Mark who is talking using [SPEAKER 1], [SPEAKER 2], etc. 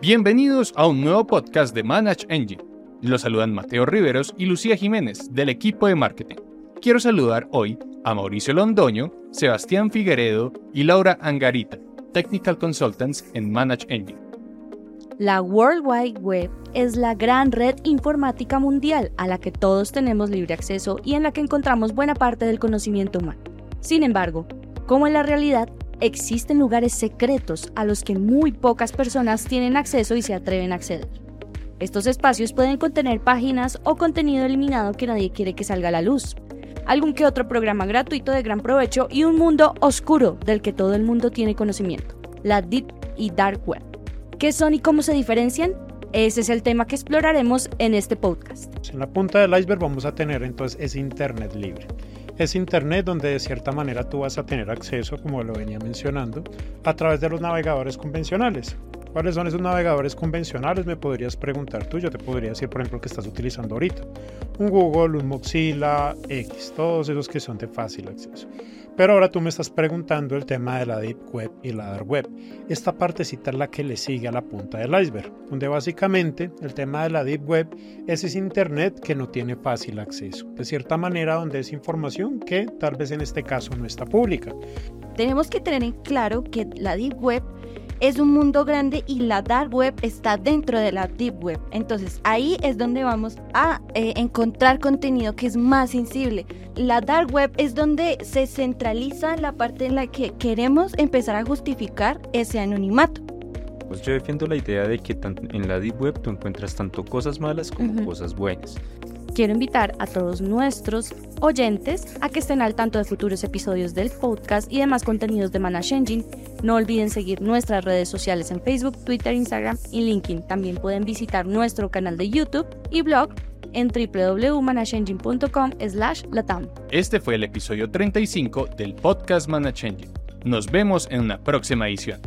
[SPEAKER 1] Bienvenidos a un nuevo podcast de Manage Engine. Los saludan Mateo Riveros y Lucía Jiménez del equipo de marketing. Quiero saludar hoy a Mauricio Londoño, Sebastián Figueredo y Laura Angarita, Technical Consultants en Manage Engine.
[SPEAKER 2] La World Wide Web es la gran red informática mundial a la que todos tenemos libre acceso y en la que encontramos buena parte del conocimiento humano. Sin embargo, como en la realidad, existen lugares secretos a los que muy pocas personas tienen acceso y se atreven a acceder. Estos espacios pueden contener páginas o contenido eliminado que nadie quiere que salga a la luz, algún que otro programa gratuito de gran provecho y un mundo oscuro del que todo el mundo tiene conocimiento, la Deep y Dark Web. ¿Qué son y cómo se diferencian? Ese es el tema que exploraremos en este podcast.
[SPEAKER 3] En la punta del iceberg vamos a tener entonces ese Internet libre. Es Internet donde de cierta manera tú vas a tener acceso, como lo venía mencionando, a través de los navegadores convencionales. ¿Cuáles son esos navegadores convencionales? Me podrías preguntar tú. Yo te podría decir, por ejemplo, que estás utilizando ahorita. Un Google, un Mozilla, X, todos esos que son de fácil acceso. Pero ahora tú me estás preguntando el tema de la Deep Web y la Dark Web. Esta partecita es la que le sigue a la punta del iceberg, donde básicamente el tema de la Deep Web es ese Internet que no tiene fácil acceso. De cierta manera, donde es información que tal vez en este caso no está pública.
[SPEAKER 2] Tenemos que tener en claro que la Deep Web es un mundo grande y la dark web está dentro de la deep web. Entonces ahí es donde vamos a eh, encontrar contenido que es más sensible. La dark web es donde se centraliza la parte en la que queremos empezar a justificar ese anonimato.
[SPEAKER 4] Pues yo defiendo la idea de que en la deep web tú encuentras tanto cosas malas como cosas buenas
[SPEAKER 2] quiero invitar a todos nuestros oyentes a que estén al tanto de futuros episodios del podcast y demás contenidos de Manage Engine. No olviden seguir nuestras redes sociales en Facebook, Twitter, Instagram y LinkedIn. También pueden visitar nuestro canal de YouTube y blog en www.manageengine.com latam.
[SPEAKER 1] Este fue el episodio 35 del podcast Manage Engine. Nos vemos en una próxima edición.